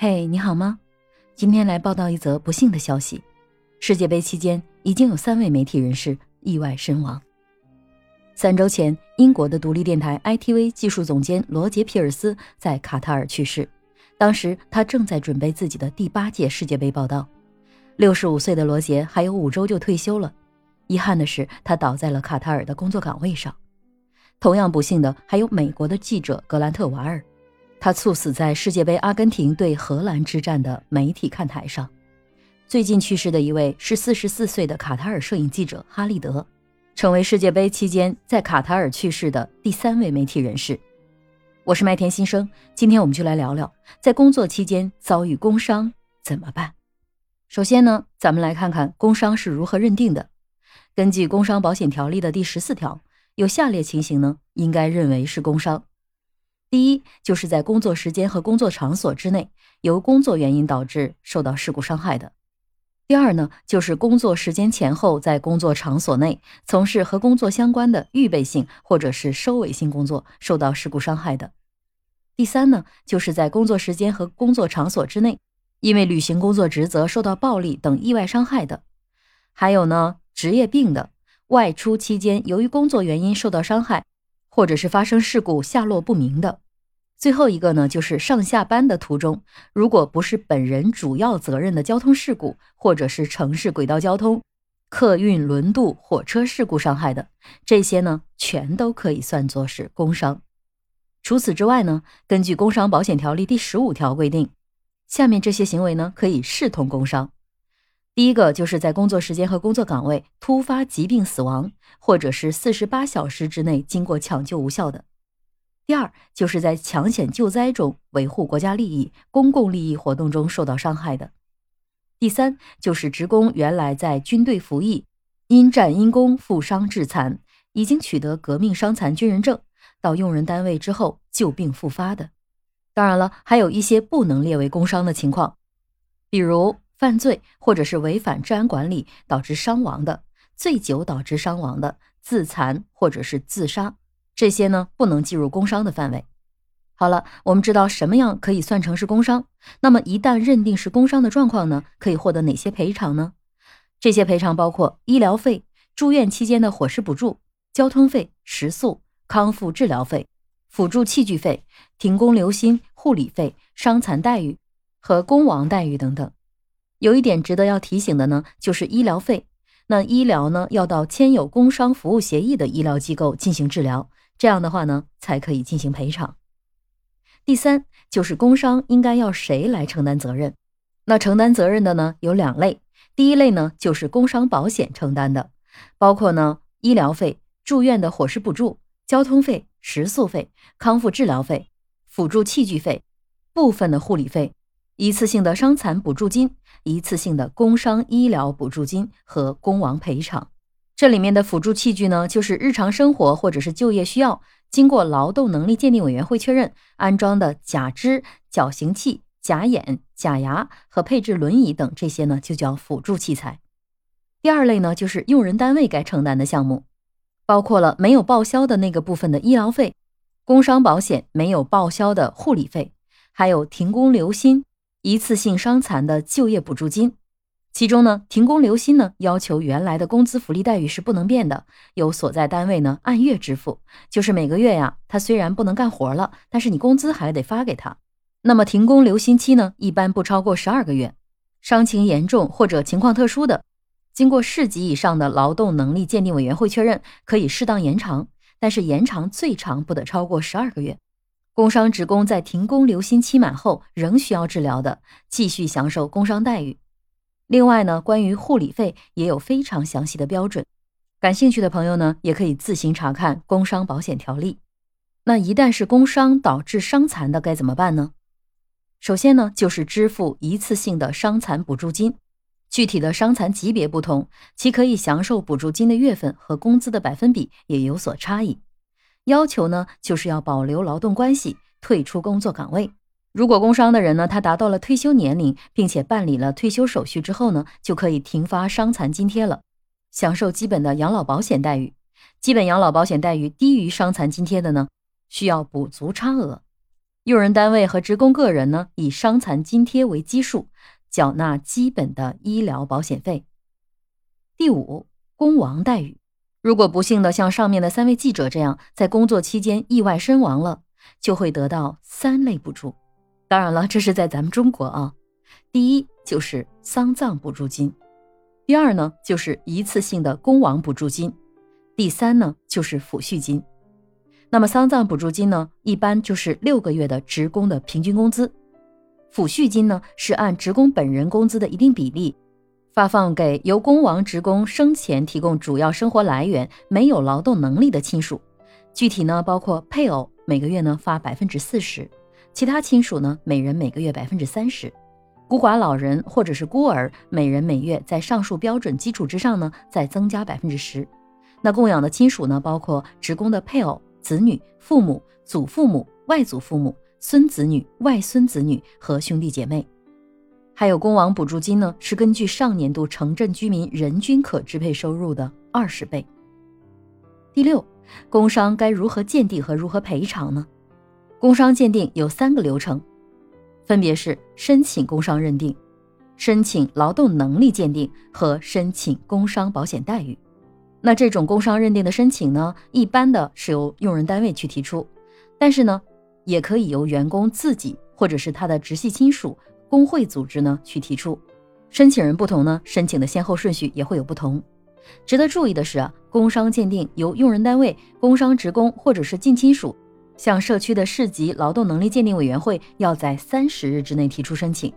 嘿，你好吗？今天来报道一则不幸的消息：世界杯期间已经有三位媒体人士意外身亡。三周前，英国的独立电台 ITV 技术总监罗杰·皮尔斯在卡塔尔去世，当时他正在准备自己的第八届世界杯报道。六十五岁的罗杰还有五周就退休了，遗憾的是，他倒在了卡塔尔的工作岗位上。同样不幸的还有美国的记者格兰特·瓦尔。他猝死在世界杯阿根廷对荷兰之战的媒体看台上。最近去世的一位是四十四岁的卡塔尔摄影记者哈利德，成为世界杯期间在卡塔尔去世的第三位媒体人士。我是麦田新生，今天我们就来聊聊，在工作期间遭遇工伤怎么办。首先呢，咱们来看看工伤是如何认定的。根据工伤保险条例的第十四条，有下列情形呢，应该认为是工伤。第一，就是在工作时间和工作场所之内，由工作原因导致受到事故伤害的；第二呢，就是工作时间前后在工作场所内从事和工作相关的预备性或者是收尾性工作，受到事故伤害的；第三呢，就是在工作时间和工作场所之内，因为履行工作职责受到暴力等意外伤害的；还有呢，职业病的，外出期间由于工作原因受到伤害。或者是发生事故下落不明的，最后一个呢，就是上下班的途中，如果不是本人主要责任的交通事故，或者是城市轨道交通、客运轮渡、火车事故伤害的，这些呢，全都可以算作是工伤。除此之外呢，根据工伤保险条例第十五条规定，下面这些行为呢，可以视同工伤。第一个就是在工作时间和工作岗位突发疾病死亡，或者是四十八小时之内经过抢救无效的；第二就是在抢险救灾中维护国家利益、公共利益活动中受到伤害的；第三就是职工原来在军队服役，因战因公负伤致残，已经取得革命伤残军人证，到用人单位之后旧病复发的。当然了，还有一些不能列为工伤的情况，比如。犯罪或者是违反治安管理导致伤亡的，醉酒导致伤亡的，自残或者是自杀，这些呢不能计入工伤的范围。好了，我们知道什么样可以算成是工伤，那么一旦认定是工伤的状况呢，可以获得哪些赔偿呢？这些赔偿包括医疗费、住院期间的伙食补助、交通费、食宿、康复治疗费、辅助器具费、停工留薪、护理费、伤残待遇和工亡待遇等等。有一点值得要提醒的呢，就是医疗费。那医疗呢，要到签有工伤服务协议的医疗机构进行治疗，这样的话呢，才可以进行赔偿。第三，就是工伤应该要谁来承担责任？那承担责任的呢，有两类。第一类呢，就是工伤保险承担的，包括呢医疗费、住院的伙食补助、交通费、食宿费、康复治疗费、辅助器具费、部分的护理费。一次性的伤残补助金、一次性的工伤医疗补助金和工亡赔偿，这里面的辅助器具呢，就是日常生活或者是就业需要，经过劳动能力鉴定委员会确认安装的假肢、矫形器、假眼、假牙和配置轮椅等这些呢，就叫辅助器材。第二类呢，就是用人单位该承担的项目，包括了没有报销的那个部分的医疗费、工伤保险没有报销的护理费，还有停工留薪。一次性伤残的就业补助金，其中呢，停工留薪呢，要求原来的工资福利待遇是不能变的，由所在单位呢按月支付，就是每个月呀，他虽然不能干活了，但是你工资还得发给他。那么停工留薪期呢，一般不超过十二个月，伤情严重或者情况特殊的，经过市级以上的劳动能力鉴定委员会确认，可以适当延长，但是延长最长不得超过十二个月。工伤职工在停工留薪期满后仍需要治疗的，继续享受工伤待遇。另外呢，关于护理费也有非常详细的标准，感兴趣的朋友呢，也可以自行查看工伤保险条例。那一旦是工伤导致伤残的，该怎么办呢？首先呢，就是支付一次性的伤残补助金，具体的伤残级别不同，其可以享受补助金的月份和工资的百分比也有所差异。要求呢，就是要保留劳动关系，退出工作岗位。如果工伤的人呢，他达到了退休年龄，并且办理了退休手续之后呢，就可以停发伤残津贴了，享受基本的养老保险待遇。基本养老保险待遇低于伤残津贴的呢，需要补足差额。用人单位和职工个人呢，以伤残津贴为基数，缴纳基本的医疗保险费。第五，工亡待遇。如果不幸的像上面的三位记者这样，在工作期间意外身亡了，就会得到三类补助。当然了，这是在咱们中国啊。第一就是丧葬补助金，第二呢就是一次性的工亡补助金，第三呢就是抚恤金。那么丧葬补助金呢，一般就是六个月的职工的平均工资；抚恤金呢，是按职工本人工资的一定比例，发放给由工亡职工生前提供主要生活来源、没有劳动能力的亲属。具体呢，包括配偶每个月呢发百分之四十，其他亲属呢每人每个月百分之三十，孤寡老人或者是孤儿每人每月在上述标准基础之上呢再增加百分之十。那供养的亲属呢，包括职工的配偶。子女、父母、祖父母、外祖父母、孙子女、外孙子女和兄弟姐妹，还有工亡补助金呢，是根据上年度城镇居民人均可支配收入的二十倍。第六，工伤该如何鉴定和如何赔偿呢？工伤鉴定有三个流程，分别是申请工伤认定、申请劳动能力鉴定和申请工伤保险待遇。那这种工伤认定的申请呢，一般的是由用人单位去提出，但是呢，也可以由员工自己或者是他的直系亲属、工会组织呢去提出。申请人不同呢，申请的先后顺序也会有不同。值得注意的是啊，工伤鉴定由用人单位、工伤职工或者是近亲属向社区的市级劳动能力鉴定委员会要在三十日之内提出申请，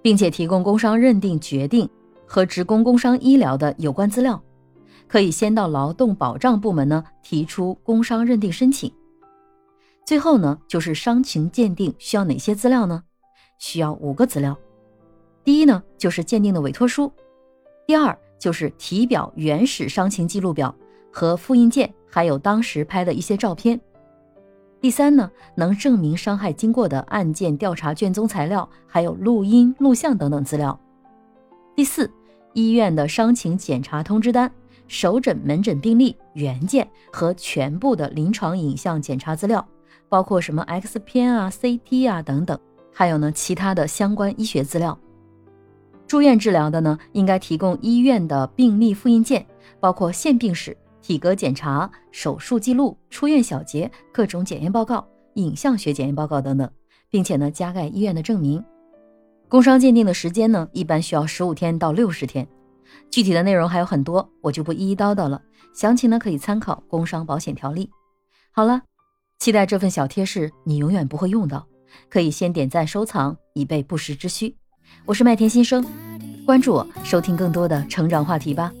并且提供工伤认定决定和职工工伤医疗的有关资料。可以先到劳动保障部门呢提出工伤认定申请。最后呢，就是伤情鉴定需要哪些资料呢？需要五个资料。第一呢，就是鉴定的委托书；第二就是体表原始伤情记录表和复印件，还有当时拍的一些照片；第三呢，能证明伤害经过的案件调查卷宗材料，还有录音、录像等等资料；第四，医院的伤情检查通知单。首诊门诊病历原件和全部的临床影像检查资料，包括什么 X 片啊、CT 啊等等，还有呢其他的相关医学资料。住院治疗的呢，应该提供医院的病历复印件，包括现病史、体格检查、手术记录、出院小结、各种检验报告、影像学检验报告等等，并且呢加盖医院的证明。工伤鉴定的时间呢，一般需要十五天到六十天。具体的内容还有很多，我就不一一叨叨了。详情呢可以参考《工伤保险条例》。好了，期待这份小贴士你永远不会用到，可以先点赞收藏，以备不时之需。我是麦田新生，关注我，收听更多的成长话题吧。